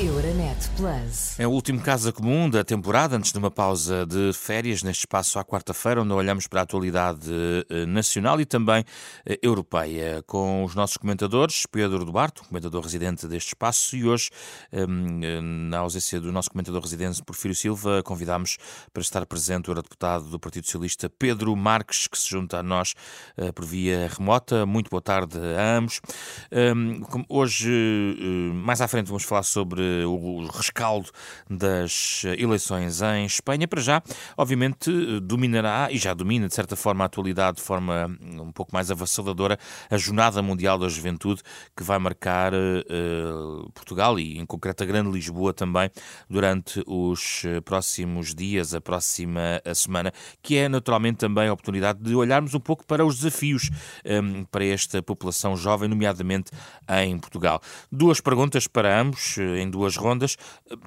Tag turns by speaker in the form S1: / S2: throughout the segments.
S1: Euronet Plus.
S2: É o último Casa Comum da temporada, antes de uma pausa de férias, neste espaço à quarta-feira, onde olhamos para a atualidade eh, nacional e também eh, europeia, com os nossos comentadores, Pedro Duarte, comentador residente deste espaço, e hoje, ehm, na ausência do nosso comentador residente, Porfírio Silva, convidámos para estar presente o eurodeputado do Partido Socialista, Pedro Marques, que se junta a nós eh, por via remota. Muito boa tarde a ambos. Ehm, hoje, mais à frente, vamos falar sobre o rescaldo das eleições em Espanha. Para já, obviamente, dominará, e já domina de certa forma a atualidade de forma um pouco mais avassaladora, a Jornada Mundial da Juventude, que vai marcar uh, Portugal e, em concreto, a Grande Lisboa também, durante os próximos dias, a próxima semana, que é naturalmente também a oportunidade de olharmos um pouco para os desafios um, eh, para esta população jovem, nomeadamente em Portugal. Duas perguntas para ambos, em duas rondas.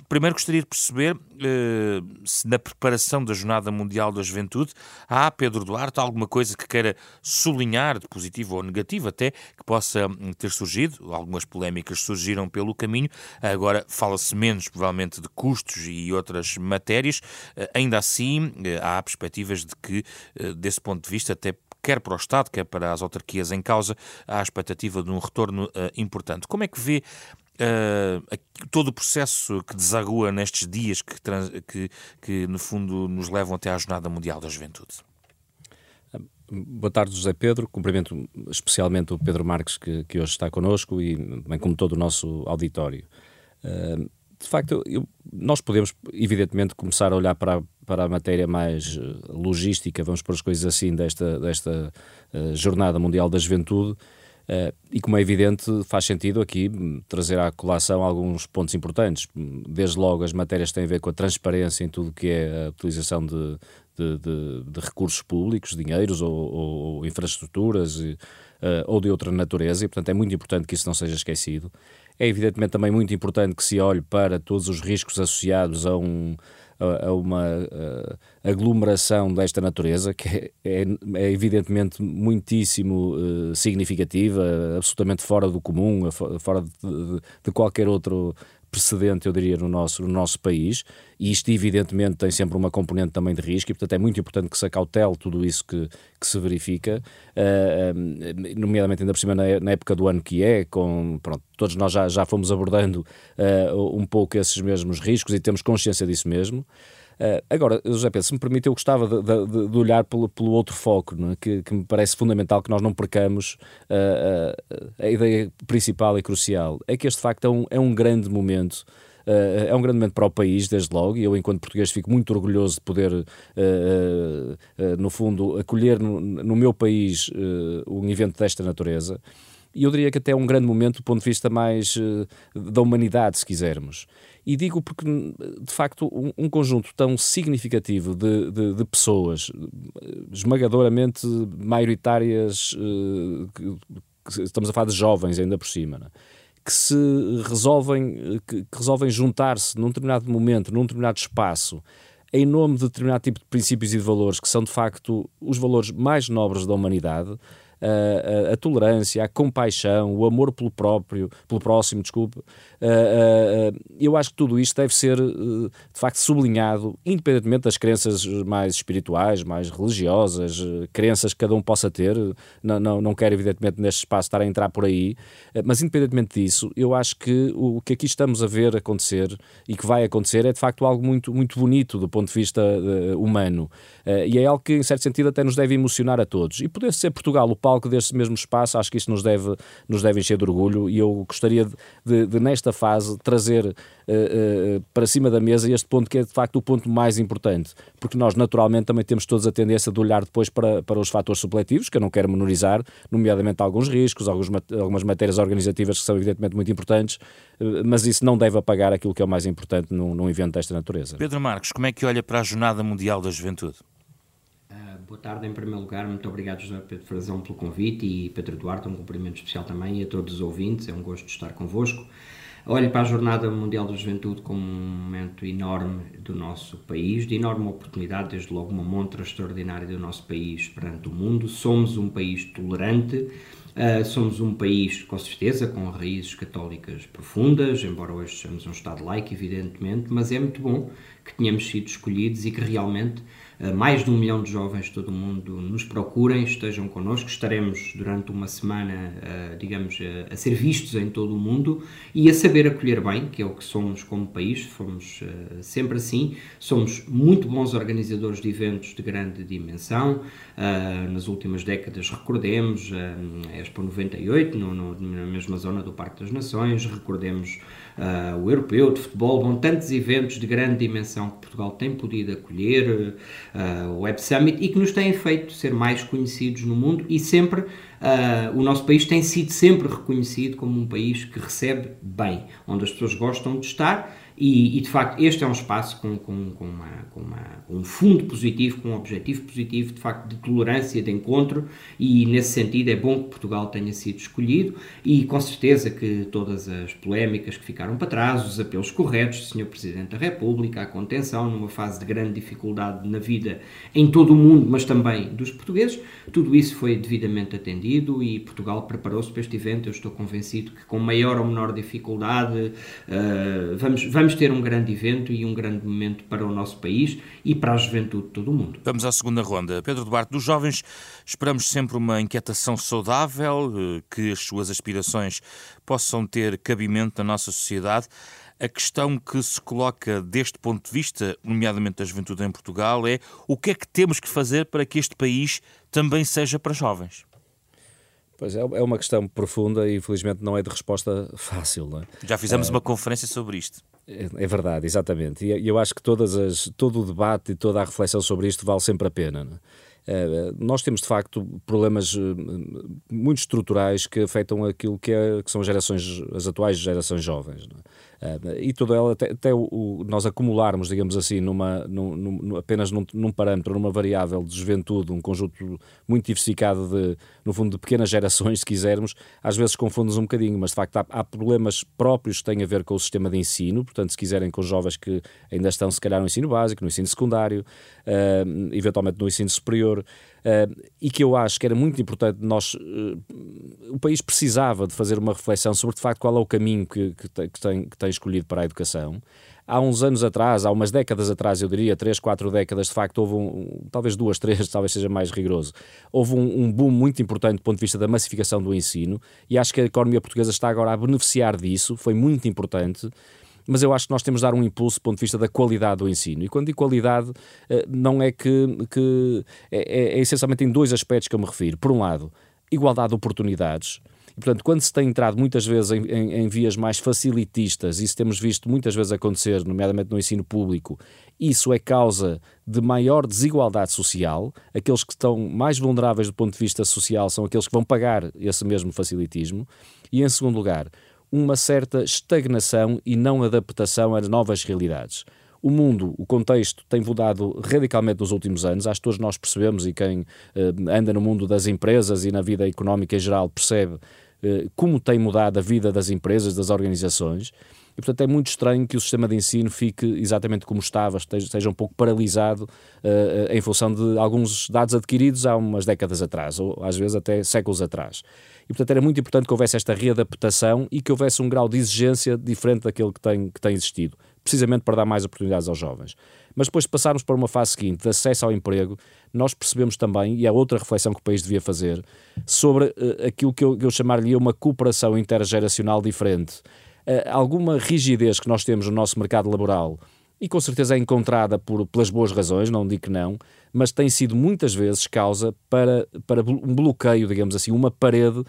S2: Primeiro gostaria de perceber eh, se na preparação da Jornada Mundial da Juventude há, Pedro Duarte, alguma coisa que queira sublinhar, de positivo ou negativo até, que possa hum, ter surgido. Algumas polémicas surgiram pelo caminho. Agora fala-se menos, provavelmente, de custos e outras matérias. Eh, ainda assim, eh, há perspectivas de que, desse ponto de vista, até quer para o Estado, quer para as autarquias em causa, há a expectativa de um retorno uh, importante. Como é que vê Uh, todo o processo que desagua nestes dias que, que, que, no fundo, nos levam até à Jornada Mundial da Juventude.
S3: Boa tarde, José Pedro. Cumprimento especialmente o Pedro Marques, que, que hoje está connosco, e bem como todo o nosso auditório. Uh, de facto, eu, nós podemos, evidentemente, começar a olhar para, para a matéria mais ah, logística, vamos pôr as coisas assim, desta, desta uh, Jornada Mundial da Juventude e como é evidente, faz sentido aqui trazer à colação alguns pontos importantes. Desde logo, as matérias têm a ver com a transparência em tudo que é a utilização de, de, de, de recursos públicos, dinheiros ou, ou, infraestruturas uh, ou de outra natureza, e portanto é muito importante que isso não seja esquecido. É evidentemente também muito importante que se olhe para todos os riscos associados a um a, uma aglomeração desta natureza, que é, é, é evidentemente muitíssimo uh, significativa, absolutamente fora do comum, fora de, de qualquer outro precedente, eu diria, no nosso, no nosso país, e isto evidentemente tem sempre uma componente também de risco, e portanto é muito importante que se acautele tudo isso que, que se verifica, uh, nomeadamente ainda por cima na, na, época do ano que é, com, pronto, todos nós já, já fomos abordando uh, um pouco esses mesmos riscos e temos consciência disso mesmo. Uh, agora, José Pedro, se me permite, eu gostava de, de, de olhar pelo, pelo, outro foco, é? que, que, me parece fundamental que nós não percamos uh, uh, a ideia principal e crucial. É que este facto é um, é um grande momento. é um grande momento para o país, desde logo, e eu, enquanto português, fico muito orgulhoso de poder, no fundo, acolher no, no meu país um evento desta natureza e eu diria que até é um grande momento do ponto de vista mais uh, da humanidade, se quisermos. E digo porque, de facto, um, um conjunto tão significativo de, de, de pessoas, esmagadoramente maioritárias, que estamos a falar de jovens ainda por cima, é? que se resolvem, que, que resolvem juntar-se num determinado momento, num determinado espaço, em nome de determinado tipo de princípios e de valores que são de facto os valores mais nobres da humanidade, a, a, a, tolerância, a compaixão, o amor pelo próprio, pelo próximo, desculpe. Eu acho que tudo isto deve ser, eh, de facto, sublinhado, independentemente das crenças mais espirituais, mais religiosas, eh, crenças que cada um possa ter. Não, não, não quero, evidentemente, neste espaço estar a entrar por aí, eh, mas independentemente disso, eu acho que o que aqui estamos a ver acontecer e que vai acontecer é, de facto, algo muito, muito bonito do ponto de vista humano. e é algo que, em certo sentido, até nos deve emocionar a todos. E poder ser Portugal o palco deste mesmo espaço, acho que isso nos deve, nos deve encher de orgulho e eu gostaria de, de, de nesta fase, trazer uh, uh, para cima da mesa este ponto que é de facto o ponto mais importante, porque nós naturalmente também temos todos a tendência de olhar depois para, para os fatores supletivos, que eu não quero menorizar, nomeadamente alguns riscos, alguns, algumas matérias organizativas que são evidentemente muito importantes, uh, mas isso não deve apagar aquilo que é o mais importante num, num evento desta natureza.
S2: Pedro Marcos, como é que olha para a Jornada Mundial da Juventude?
S4: Boa tarde, em primeiro lugar, muito obrigado José Pedro Frazão pelo convite e Pedro Duarte, um cumprimento especial também e a todos os ouvintes, é um gosto de estar convosco. Olho para a Jornada Mundial da Juventude como um momento enorme do nosso país, de enorme oportunidade, desde logo uma montra extraordinária do nosso país perante o mundo. Somos um país tolerante, Uh, somos um país, com certeza, com raízes católicas profundas, embora hoje sejamos um Estado laico, evidentemente, mas é muito bom que tenhamos sido escolhidos e que realmente mais de um milhão de jovens de todo o mundo nos procurem, estejam connosco. Estaremos durante uma semana, uh, digamos, a ser vistos em todo o mundo e a saber acolher bem, que é o que somos como país, fomos sempre assim. Somos muito bons organizadores de eventos de grande dimensão. nas últimas décadas, recordemos, Expo 98, no, no, na mesma zona do Parque das Nações, recordemos uh, o Europeu de Futebol, bom, tantos eventos de grande dimensão que Portugal tem podido acolher, uh, o Web Summit, e que nos têm feito ser mais conhecidos no mundo e sempre Uh, o nosso país tem sido sempre reconhecido como um país que recebe bem, onde as pessoas gostam de estar e, e, de facto, este é um espaço com, com, com, uma, com uma, um fundo positivo, com um objetivo positivo, de facto, de tolerância, de encontro, e nesse sentido é bom que Portugal tenha sido escolhido e com certeza que todas as polémicas que ficaram para trás, os apelos corretos do Sr. Presidente da República, a contenção numa fase de grande dificuldade na vida em todo o mundo, mas também dos portugueses, tudo isso foi devidamente atendido e Portugal preparou-se para este evento. Eu estou convencido que com maior ou menor dificuldade uh, vamos, vamos vamos ter um grande evento e um grande momento para o nosso país e para a juventude de todo o mundo.
S2: Vamos à segunda ronda. Pedro Duarte, dos jovens, esperamos sempre uma inquietação saudável, eh, que as suas aspirações possam ter cabimento na nossa sociedade. A questão que se coloca deste ponto de vista, nomeadamente da juventude em Portugal, é o que é que temos que fazer para que este país também seja para jovens?
S3: Pois é, é uma questão profunda e infelizmente não é de resposta fácil. Não é?
S2: Já fizemos é... uma conferência sobre isto.
S3: É, é verdade, exatamente. E eu acho que todas as, todo o debate e toda a reflexão sobre isto vale sempre a pena. Não é? Eh, nós temos de facto problemas eh, muito estruturais que afetam aquilo que, é, que são as gerações, as atuais gerações jovens. É? e toda ela, até, até o, o, nós acumularmos, digamos assim, numa, num, num, apenas num, num, parâmetro, numa variável de juventude, um conjunto muito diversificado de, no fundo, de pequenas gerações, se quisermos, às vezes confunde-nos um bocadinho, mas de facto há, há, problemas próprios que têm a ver com o sistema de ensino, portanto, se quiserem, com jovens que ainda estão, se calhar, no ensino básico, no ensino secundário, uh, eventualmente no ensino superior, uh, e que eu acho que era muito importante nós, uh, o país precisava de fazer uma reflexão sobre de facto qual é o caminho que, que, tem, que, tem, que tem escolhido para a educação. Há uns anos atrás, há umas décadas atrás, eu diria, três, quatro décadas, de facto, houve um, talvez duas, três, talvez seja mais rigoroso, houve um, um boom muito importante do ponto de vista da massificação do ensino e acho que a economia portuguesa está agora a beneficiar disso, foi muito importante mas eu acho que nós temos de dar um impulso do ponto de vista da qualidade do ensino. E quando digo qualidade, eh, não é que. que é, é, é essencialmente em dois aspectos que eu me refiro. Por um lado, igualdade de oportunidades. E, portanto, quando se tem entrado muitas vezes em, em, em, vias mais facilitistas, isso temos visto muitas vezes acontecer, nomeadamente no ensino público, isso é causa de maior desigualdade social. Aqueles que estão mais vulneráveis do ponto de vista social são aqueles que vão pagar esse mesmo facilitismo. E, em segundo lugar, uma certa estagnação e não adaptação às novas realidades. O mundo, o contexto tem mudado radicalmente nos últimos anos, acho que todos nós percebemos e quem eh, anda no mundo das empresas e na vida económica em geral percebe eh, como tem mudado a vida das empresas, das organizações. E, portanto, é muito estranho que o sistema de ensino fique exatamente como estava, esteja um pouco paralisado uh, em função de alguns dados adquiridos há umas décadas atrás, ou às vezes até séculos atrás. E, portanto, era muito importante que houvesse esta readaptação e que houvesse um grau de exigência diferente daquele que tem, que tem existido, precisamente para dar mais oportunidades aos jovens. Mas depois de passarmos para uma fase seguinte, de acesso ao emprego, nós percebemos também, e é outra reflexão que o país devia fazer, sobre uh, aquilo que eu, eu chamaria uma cooperação intergeracional diferente. Uh, alguma rigidez que nós temos no nosso mercado laboral e com certeza é encontrada por, pelas boas razões, não digo que não, mas tem sido muitas vezes causa para, para um bloqueio, digamos assim, uma parede uh,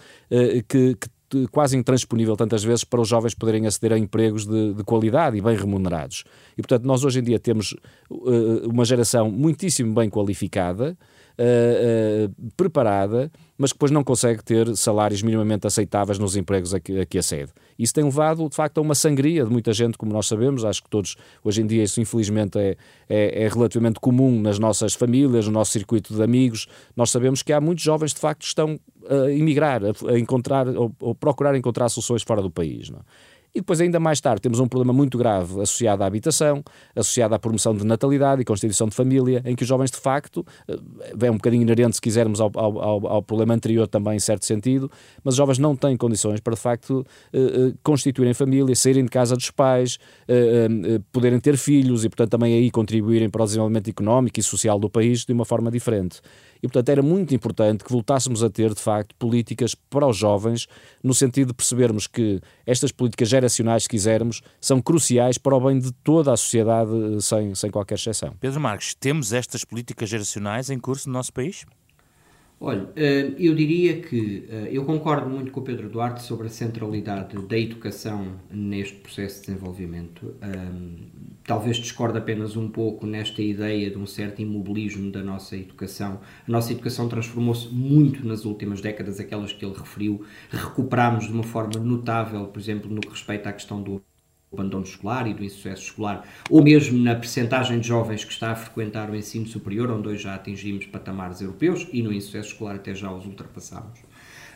S3: que, que quase intransponível tantas vezes para os jovens poderem aceder a empregos de, de, qualidade e bem remunerados. E, portanto, nós hoje em dia temos uh, uma geração muitíssimo bem qualificada, uh, preparada, mas que depois não consegue ter salários minimamente aceitáveis nos empregos a que, a que acede. Isso tem levado, de facto, a uma sangria de muita gente, como nós sabemos. Acho que todos, hoje em dia, isso infelizmente é, é, é relativamente comum nas nossas famílias, no nosso circuito de amigos. Nós sabemos que há muitos jovens, de facto, que estão a emigrar, a, a encontrar ou, ou, procurar encontrar soluções fora do país. Não? É? E depois, ainda mais tarde, temos um problema muito grave associado à habitação, associado à promoção de natalidade e constituição de família, em que os jovens, de facto, eh, é um bocadinho inerente, se quisermos, ao, ao, ao problema anterior também, em certo sentido, mas os jovens não têm condições para, de facto, eh, eh, constituírem família, saírem de casa dos pais, poderem ter filhos e, portanto, também aí contribuírem para o desenvolvimento económico e social do país de uma forma diferente. E, portanto, era muito importante que voltássemos a ter, de facto, políticas para os jovens, no sentido de percebermos que estas políticas geracionais, se quisermos, são cruciais para o bem de toda a sociedade, sem, sem qualquer exceção.
S2: Pedro Marques, temos estas políticas geracionais em curso no nosso país?
S4: Olha, eh, eu diria que eh, eu concordo muito com o Pedro Duarte sobre a centralidade da educação neste processo de desenvolvimento. Talvez discorde apenas um pouco nesta ideia de um certo imobilismo da nossa educação. A nossa educação transformou-se muito nas últimas décadas, aquelas que ele referiu. Recuperámos de uma forma notável, por exemplo, no que respeita à questão do abandono escolar e do insucesso escolar, ou mesmo na percentagem de jovens que está a frequentar o ensino superior, onde hoje já atingimos patamares europeus e no insucesso escolar até já os ultrapassamos.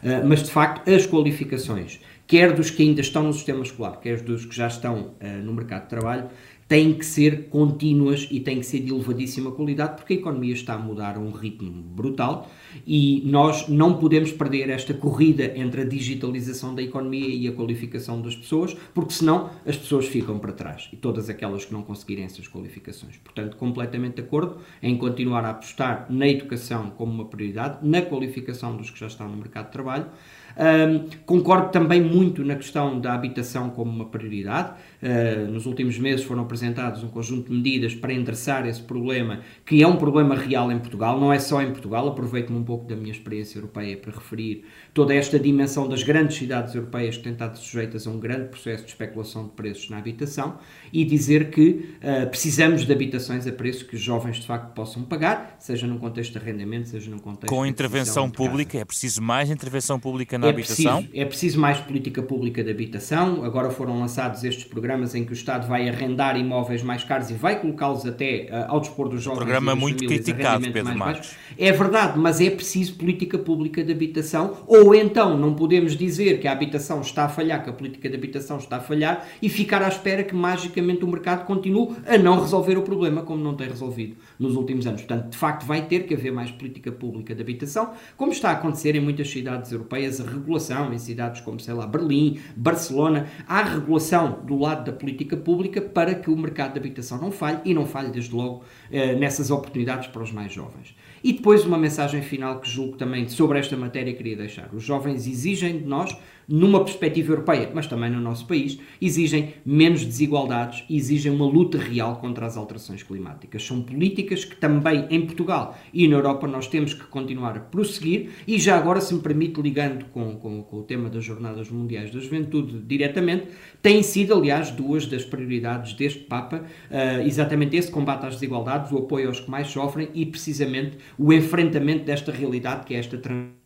S4: Uh, mas de facto, as qualificações, quer dos que ainda estão no sistema escolar, quer dos que já estão uh, no mercado de trabalho, têm que ser contínuas e têm que ser de elevadíssima qualidade, porque a economia está a mudar a um ritmo brutal e nós não podemos perder esta corrida entre a digitalização da economia e a qualificação das pessoas, porque senão as pessoas ficam para trás e todas aquelas que não conseguirem essas qualificações. Portanto, completamente de acordo em continuar a apostar na educação como uma prioridade, na qualificação dos que já estão no mercado de trabalho. Um, concordo também muito na questão da habitação como uma prioridade. Uh, nos últimos meses foram apresentados um conjunto de medidas para endereçar esse problema, que é um problema real em Portugal, não é só em Portugal. Aproveito-me um pouco da minha experiência europeia para referir toda esta dimensão das grandes cidades europeias que têm estado sujeitas a um grande processo de especulação de preços na habitação e dizer que uh, precisamos de habitações a preço que os jovens de facto possam pagar, seja num contexto de arrendamento, seja num contexto
S2: Com intervenção pública, é preciso mais intervenção pública na é habitação?
S4: Preciso, é preciso mais política pública de habitação. Agora foram lançados estes programas em que o Estado vai arrendar imóveis mais caros e vai colocá-los até uh, ao dispor dos jovens.
S2: Programa muito criticado, Pedro Marques.
S4: É verdade, mas é preciso política pública de habitação, ou então não podemos dizer que a habitação está a falhar, que a política de habitação está a falhar e ficar à espera que magicamente o mercado continue a não resolver o problema como não tem resolvido nos últimos anos. Portanto, de facto, vai ter que haver mais política pública de habitação, como está a acontecer em muitas cidades europeias, a regulação em cidades como, sei lá, Berlim, Barcelona, há regulação do lado da política pública para que o mercado de habitação não falhe e não falhe, desde logo, eh, nessas oportunidades para os mais jovens. E depois uma mensagem final que julgo também sobre esta matéria queria deixar. Os jovens exigem de nós numa perspectiva europeia, mas também no nosso país, exigem menos desigualdades e exigem uma luta real contra as alterações climáticas. São políticas que também em Portugal e na Europa nós temos que continuar a prosseguir e já agora, se me permite, ligando com, com, com o tema das Jornadas Mundiais da Juventude diretamente, têm sido, aliás, duas das prioridades deste Papa, uh, exatamente esse combate às desigualdades, o apoio aos que mais sofrem e precisamente o enfrentamento desta realidade que é esta transição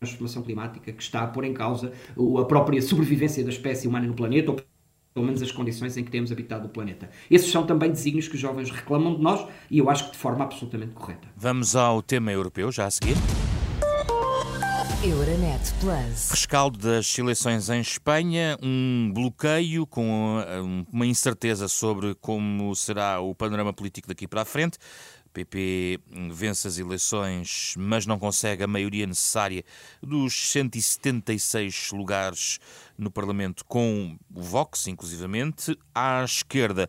S4: transformação climática que está a pôr em causa a própria sobrevivência da espécie humana no planeta, ou pelo menos as condições em que temos habitado o planeta. Esses são também desígnios que os jovens reclamam de nós e eu acho que de forma absolutamente correta.
S2: Vamos ao tema europeu já a seguir.
S1: Euronet Plus.
S2: Rescaldo das eleições em Espanha, um bloqueio com uma incerteza sobre como será o panorama político daqui para a frente. PP vence as eleições, mas não consegue a maioria necessária dos 176 lugares no Parlamento com o Vox, inclusivamente. À esquerda,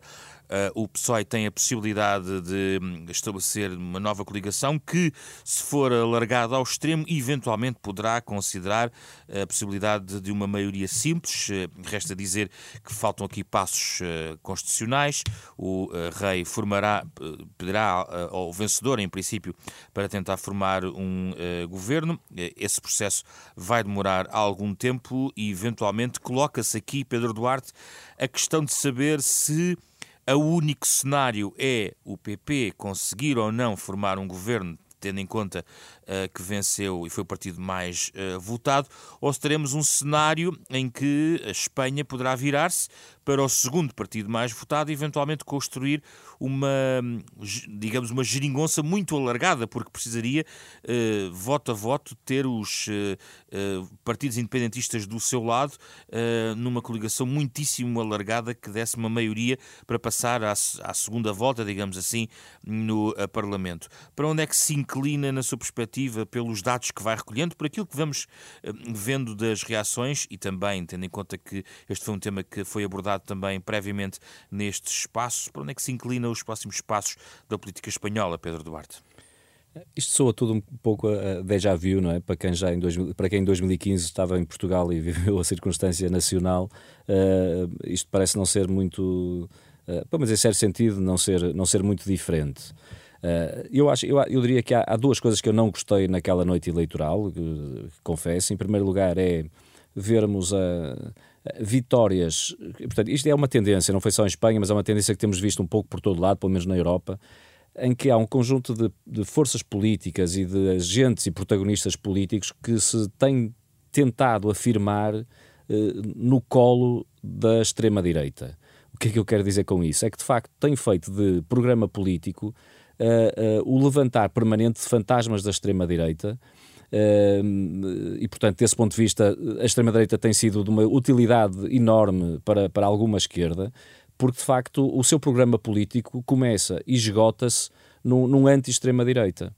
S2: Uh, o PSOE tem a possibilidade de hum, estabelecer uma nova coligação que, se for alargada ao extremo, eventualmente poderá considerar a possibilidade de uma maioria simples. Uh, resta dizer que faltam aqui passos uh, constitucionais. O rei formará, pedirá ao vencedor, em princípio, para tentar formar um governo. Esse processo vai demorar algum tempo e, eventualmente, coloca-se aqui, Pedro Duarte, a questão de saber se o único cenário é o PP conseguir ou não formar um governo tendo em conta que venceu e foi o partido mais votado, ou se teremos um cenário em que a Espanha poderá virar-se para o segundo partido mais votado e eventualmente construir uma, digamos, uma geringonça muito alargada, porque precisaria, eh, voto a voto, ter os eh, eh, partidos independentistas do seu lado numa coligação muitíssimo alargada que desse uma maioria para passar à, à segunda volta, digamos assim, no Parlamento. Para onde é que se inclina, na sua perspectiva, pelos dados que vai recolhendo, por aquilo que vamos vendo das reações e também tendo em conta que este foi um tema que foi abordado também previamente neste espaço, para onde é que se inclina os próximos passos da política espanhola, Pedro Duarte?
S3: Isto soa tudo um pouco a déjà vu, não é? Para quem já em, 2000, para quem em 2015 estava em Portugal e viveu a circunstância nacional, uh, isto parece não ser muito, uh, mas em certo sentido, não ser, não ser muito diferente. Uh, eu, acho, eu, eu diria que há, há, duas coisas que eu não gostei naquela noite eleitoral, que, confesso. Em primeiro lugar, é vermos a vitórias. Portanto, isto é uma tendência, não foi só em Espanha, mas é uma tendência que temos visto um pouco por todo lado, pelo menos na Europa, em que há um conjunto de, de forças políticas e de agentes e protagonistas políticos que se têm tentado afirmar eh, no colo da extrema-direita. O que é que eu quero dizer com isso? É que, de facto, tem feito de programa político uh, uh, o levantar permanente de fantasmas da extrema-direita e, portanto, desse ponto de vista, a extrema-direita tem sido de uma utilidade enorme para, para alguma esquerda, porque, de facto, o seu programa político começa e esgota-se num, num anti-extrema-direita.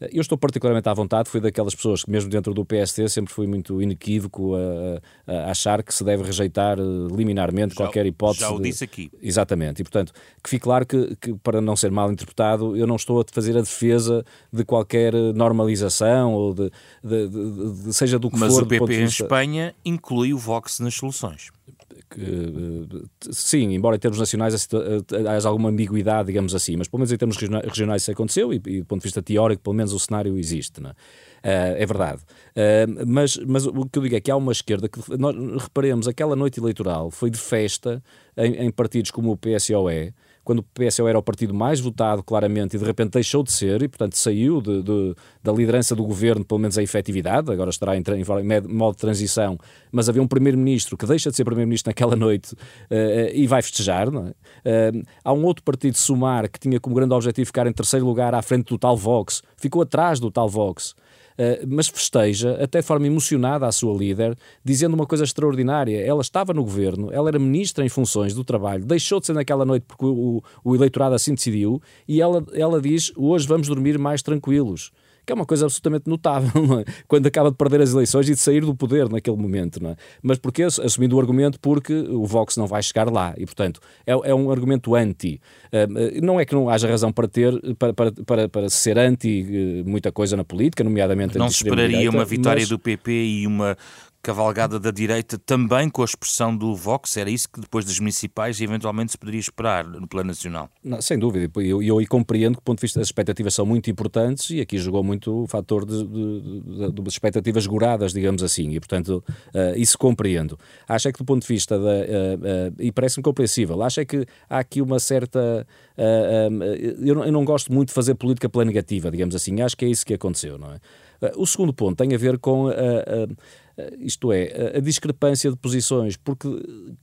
S3: Eu estou particularmente à vontade, fui daquelas pessoas que, mesmo dentro do PST, sempre fui muito inequívoco a, a achar que se deve rejeitar eh, liminarmente já, qualquer hipótese.
S2: Já o disse aqui.
S3: Exatamente. E, portanto, que fique claro que, que, para não ser mal interpretado, eu não estou a fazer a defesa de qualquer normalização ou de, de, de, seja do que
S2: Mas
S3: for.
S2: Mas o PP em Espanha inclui o Vox nas soluções
S3: que, eh, sim, embora em termos nacionais eh, haja alguma ambiguidade, digamos assim, mas pelo menos em termos regionais isso aconteceu e, e do ponto de vista teórico, pelo menos o cenário existe. Não é? Uh, é verdade. Uh, mas, mas o que eu digo é que há uma esquerda que, nós reparemos, aquela noite eleitoral foi de festa em, em partidos como o PSOE, quando o PSOE era o partido mais votado, claramente, e de repente deixou de ser, e portanto saiu de, de, da liderança do governo, pelo menos a efetividade, agora estará em, em modo de transição, mas havia um primeiro-ministro que deixa de ser primeiro-ministro naquela noite uh, e vai festejar. É? uh, há um outro partido, Sumar, que tinha como grande objetivo ficar em terceiro lugar à frente do tal Vox, ficou atrás do tal Vox. Eh, mas festeja, até de forma emocionada, a sua líder, dizendo uma coisa extraordinária. Ela estava no governo, ela era ministra em funções do trabalho, deixou de ser naquela noite porque o, o eleitorado assim decidiu, e ela, ela diz: hoje vamos dormir mais tranquilos que é uma coisa absolutamente notável, é? quando acaba de perder as eleições e de sair do poder naquele momento. É? Mas porquê? Assumindo o argumento porque o Vox não vai chegar lá e, portanto, é, é um argumento anti. Uh, não é que não haja razão para ter, para, para, para, para ser anti uh, muita coisa na política, nomeadamente
S2: Não se esperaria uma vitória mas... do PP e uma cavalgada da direita também com a expressão do Vox? Era isso que depois das municipais eventualmente se poderia esperar no plano nacional?
S3: Não, sem dúvida. Eu, eu, eu compreendo que do ponto de vista das expectativas são muito importantes e aqui jogou muito o fator de, de, de, de expectativas goradas, digamos assim, e portanto uh, isso compreendo. Acho é que do ponto de vista da. Uh, uh, e parece-me compreensível, acho é que há aqui uma certa. eu, não, eu não gosto muito de fazer política pela negativa, digamos assim. Acho que é isso que aconteceu, não é? O segundo ponto tem a ver com eh, isto é, a discrepância de posições, porque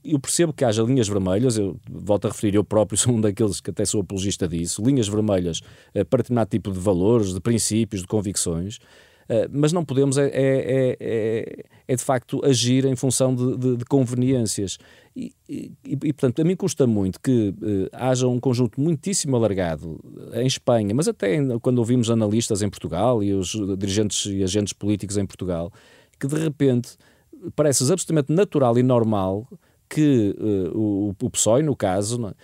S3: eu percebo que haja linhas vermelhas, eu volto a referir, eu próprio sou um daqueles que até sou apologista disso, linhas vermelhas eh, para determinado tipo de valores, de princípios, de convicções, eh, mas não podemos é, é, é, é, de facto agir em função de, de, de conveniências. E, e, e, portanto, a mim custa muito que haja um conjunto muitíssimo alargado em Espanha, mas até quando ouvimos analistas em Portugal e os dirigentes e agentes políticos em Portugal, que de repente parece absolutamente natural e normal que uh, o, o PSOE, no caso, uh,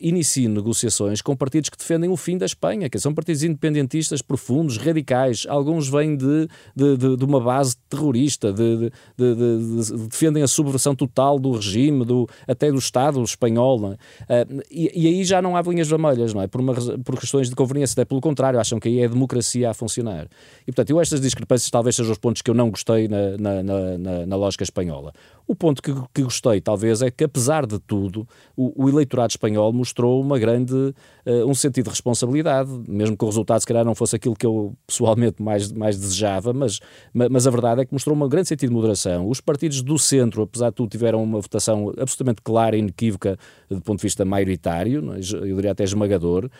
S3: inicie negociações com partidos que defendem o fim da Espanha, que são partidos independentistas profundos, radicais. Alguns vêm de, de, de, de uma base terrorista, de, defendem a subversão total do regime, do, até do Estado espanhol. Uh, e, e, aí já não há linhas vermelhas, não é? Por, uma, por questões de conveniência, até pelo contrário, acham que aí é a democracia a funcionar. E, portanto, eu estas discrepâncias talvez sejam os pontos que eu não gostei na, na, na, na lógica espanhola. O ponto que, que gostei, talvez, vez, é que, apesar de tudo, o, o eleitorado espanhol mostrou uma grande, uh, um sentido de responsabilidade, mesmo que o resultado, se calhar, não fosse aquilo que eu pessoalmente mais, mais desejava, mas, mas a verdade é que mostrou um grande sentido de moderação. Os partidos do centro, apesar de tudo, tiveram uma votação absolutamente clara e inequívoca do ponto de vista maioritário, é? eu diria até esmagador, uh,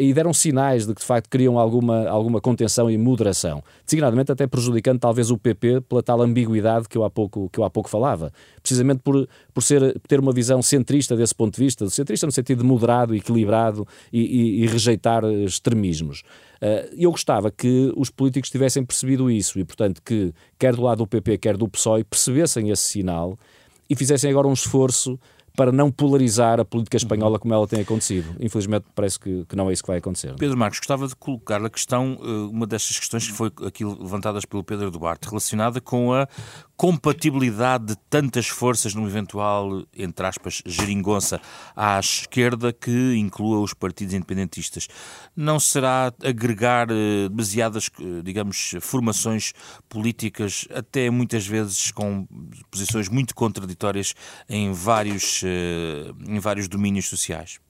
S3: e deram sinais de que, de facto, queriam alguma, alguma contenção e moderação, designadamente até prejudicando talvez o PP pela tal ambiguidade que eu há pouco, que eu há pouco falava, precisamente por, por ser, ter uma visão centrista desse ponto de vista, centrista no sentido de moderado, equilibrado e, e, e rejeitar extremismos. Uh, eu gostava que os políticos tivessem percebido isso e, portanto, que quer do lado do PP, quer do PSOE, percebessem esse sinal e fizessem agora um esforço para não polarizar a política espanhola como ela tem acontecido. Infelizmente, parece que, que não é isso que vai acontecer.
S2: Pedro Marcos, gostava de colocar a questão, eh, uma destas questões que foi aqui levantadas pelo Pedro Duarte, relacionada com a compatibilidade de tantas forças numa eventual, entre aspas, geringonça à esquerda que inclua os partidos independentistas. Não será agregar eh, demasiadas, eh, digamos, formações políticas, até muitas vezes com posições muito contraditórias em vários, eh, em vários domínios sociais?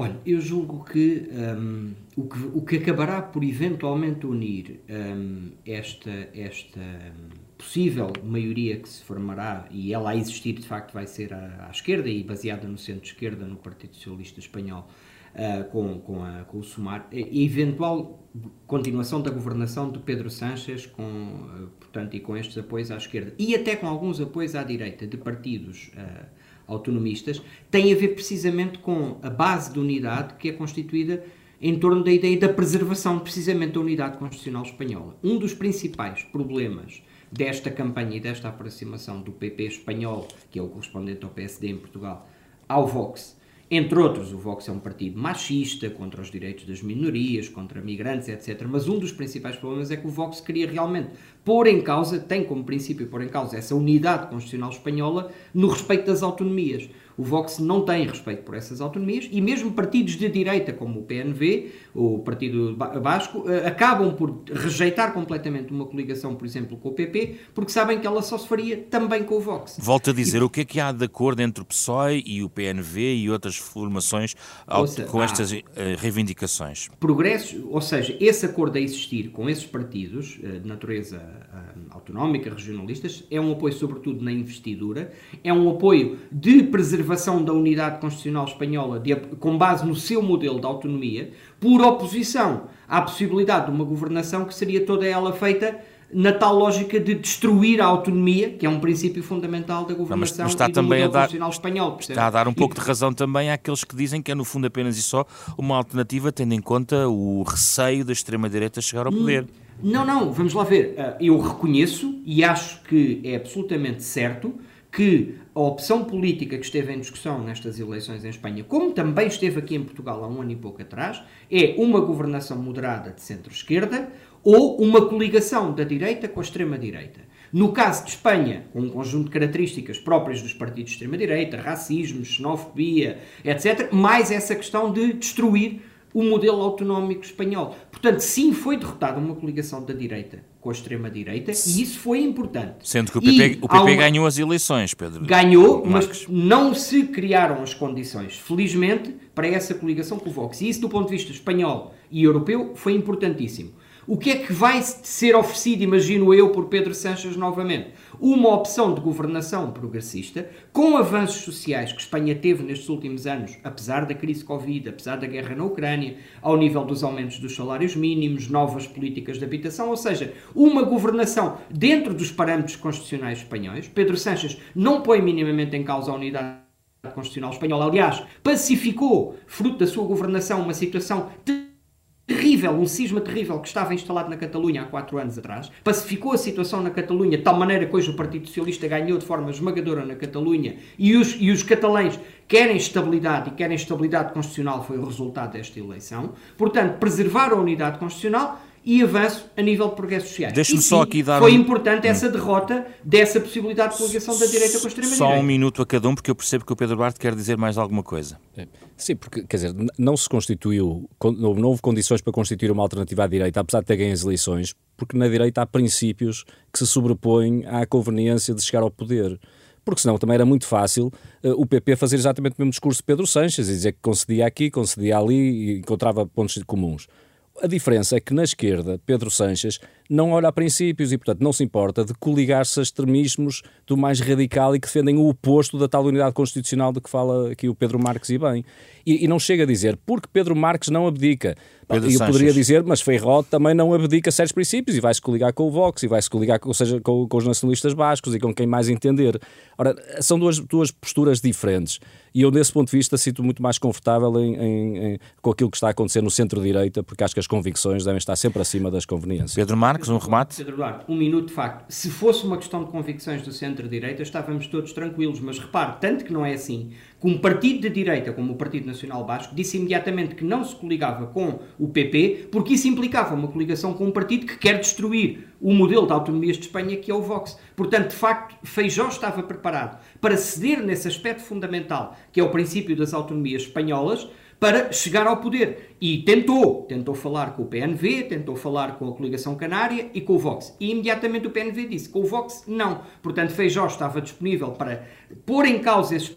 S4: Olha, eu julgo que, um, o, que o que acabará por eventualmente unir um, esta, esta possível maioria que se formará, e ela a existir de facto vai ser à, à esquerda e baseada no centro-esquerda, no Partido Socialista Espanhol, uh, com, com, a, com o SUMAR, e eventual continuação da governação de Pedro Sánchez, com, uh, portanto, e com estes apoios à esquerda, e até com alguns apoios à direita de partidos uh, autonomistas, tem a ver precisamente com a base de unidade que é constituída em torno da ideia da preservação precisamente da unidade constitucional espanhola. Um dos principais problemas desta campanha e desta aproximação do PP espanhol, que é o correspondente ao PSD em Portugal, ao Vox. Entre outros, o Vox é um partido machista, contra os direitos das minorias, contra migrantes, etc. Mas um dos principais problemas é que o Vox queria realmente pôr em causa, tem como princípio pôr em causa essa unidade constitucional espanhola no respeito das autonomias o Vox não tem respeito por essas autonomias e mesmo partidos de direita, como o PNV, o Partido Basco, eh, acabam por rejeitar completamente uma coligação, por exemplo, com o PP, porque sabem que ela só se faria também com o Vox.
S2: Volto a dizer, e... o que é que há de acordo entre o PSOE e o PNV e outras formações seja, com estas uh, reivindicações?
S4: Progressos, ou seja, esse acordo a existir com esses partidos uh, de natureza autonómica, regionalistas, é um apoio sobretudo na investidura, é um apoio de preservação da unidade constitucional espanhola de, com base no seu modelo de autonomia, por oposição à possibilidade de uma governação que seria toda ela feita na tal lógica de destruir a autonomia, que é um princípio fundamental da governação não, mas, mas está e também a dar, espanhol.
S2: Percebe? Está a dar um pouco de razão também àqueles que dizem que é no fundo apenas e só uma alternativa tendo em conta o receio da extrema-direita chegar ao poder.
S4: Não, não, vamos lá ver. Ah, eu reconheço e acho que é absolutamente certo que a opção política que esteve em discussão nestas eleições em Espanha, como também esteve aqui em Portugal há um ano e pouco atrás, é uma governação moderada de centro-esquerda ou uma coligação da direita com a extrema-direita. No caso de Espanha, com um conjunto de características próprias dos partidos de extrema-direita, racismo, xenofobia, etc., mais essa questão de destruir o modelo autonómico espanhol. Portanto, sim, foi derrotada uma coligação da direita com a extrema-direita e isso foi importante.
S2: Sendo que o PP, o PP uma... ganhou as eleições, Pedro.
S4: Ganhou, Marcos. mas não se criaram as condições, felizmente, para essa coligação com o Vox. E isso, do ponto de vista espanhol e europeu, foi importantíssimo. O que é que vai ser oferecido, imagino eu, por Pedro Sanches novamente? Uma opção de governação progressista, com avanços sociais que Espanha teve nestes últimos anos, apesar da crise Covid, apesar da guerra na Ucrânia, ao nível dos aumentos dos salários mínimos, novas políticas de habitação, ou seja, uma governação dentro dos parâmetros constitucionais espanhóis. Pedro Sanches não põe minimamente em causa a unidade constitucional espanhola. Aliás, pacificou, fruto da sua governação, uma situação terrível, um cisma terrível que estava instalado na Catalunha há quatro anos atrás, pacificou a situação na Catalunha de tal maneira que hoje o Partido Socialista ganhou de forma esmagadora na Catalunha e os, e os catalães querem estabilidade e querem estabilidade constitucional foi o resultado desta eleição. Portanto, preservar a unidade constitucional e avanço a nível de progressos sociais.
S2: Deixe-me só aqui dar.
S4: Foi um... importante essa hum. derrota dessa possibilidade de coligação da direita com a extrema-direita.
S2: Só um minuto a cada um, porque eu percebo que o Pedro Duarte quer dizer mais alguma coisa.
S3: É. Sim, porque, quer dizer, não se constituiu, não houve condições para constituir uma alternativa à direita, apesar de ter ganho as eleições, porque na direita há princípios que se sobrepõem à conveniência de chegar ao poder porque senão também era muito fácil uh, o PP fazer exatamente o mesmo discurso de Pedro Sanches e dizer que concedia aqui, concedia ali e encontrava pontos comuns. A diferença é que na esquerda, Pedro Sanches não olha a princípios e, portanto, não se importa de coligar-se a extremismos do mais radical e que defendem o oposto da tal unidade constitucional de que fala aqui o Pedro Marques e bem. E, e não chega a dizer, porque Pedro Marques não abdica. Pedro eu poderia dizer, mas Feijó também não abdica certos princípios e vai-se coligar com o Vox e vai-se coligar com, seja, com, com, os nacionalistas bascos e com quem mais entender. Ora, são duas, duas posturas diferentes e eu, desse ponto de vista, sinto muito mais confortável em, em, em, com aquilo que está a acontecer no centro-direita, porque acho que as convicções devem estar sempre acima das conveniências.
S2: Pedro Marques, um remate?
S4: Pedro Duarte, um minuto de facto. Se fosse uma questão de convicções do centro-direita, estávamos todos tranquilos, mas repare, tanto que não é assim, que um partido de direita, como o Partido Nacional Basco, disse imediatamente que não se coligava com o PP, porque isso implicava uma coligação com um partido que quer destruir o modelo de autonomias de Espanha, que é o Vox. Portanto, de facto, Feijó estava preparado para ceder nesse aspecto fundamental, que é o princípio das autonomias espanholas, para chegar ao poder. E tentou. Tentou falar com o PNV, tentou falar com a coligação canária e com o Vox. E imediatamente o PNV disse com o Vox não. Portanto, Feijó estava disponível para pôr em causa esses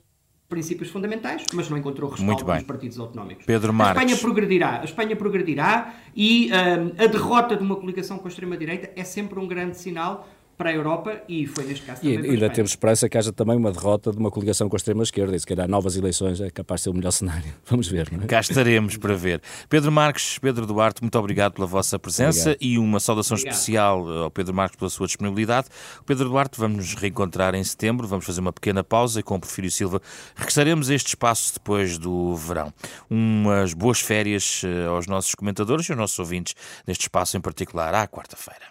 S4: princípios fundamentais, mas não encontrou respaldo nos partidos autonómicos.
S2: Pedro Marques.
S4: A Espanha progredirá, a Espanha progredirá e um, a derrota de uma coligação com a extrema-direita é sempre um grande sinal para a Europa e foi neste caso também.
S3: E ainda temos esperança que haja também uma derrota de uma coligação com a extrema-esquerda e se calhar novas eleições é capaz de ser o melhor cenário. Vamos ver, não é?
S2: Cá estaremos para ver. Pedro Marques, Pedro Duarte, muito obrigado pela vossa presença obrigado. e uma saudação obrigado. especial ao Pedro Marques pela sua disponibilidade. Pedro Duarte, vamos nos reencontrar em setembro, vamos fazer uma pequena pausa e com o Porfírio Silva regressaremos a este espaço depois do verão. Umas boas férias eh, aos nossos comentadores e aos nossos ouvintes neste espaço em particular à quarta-feira.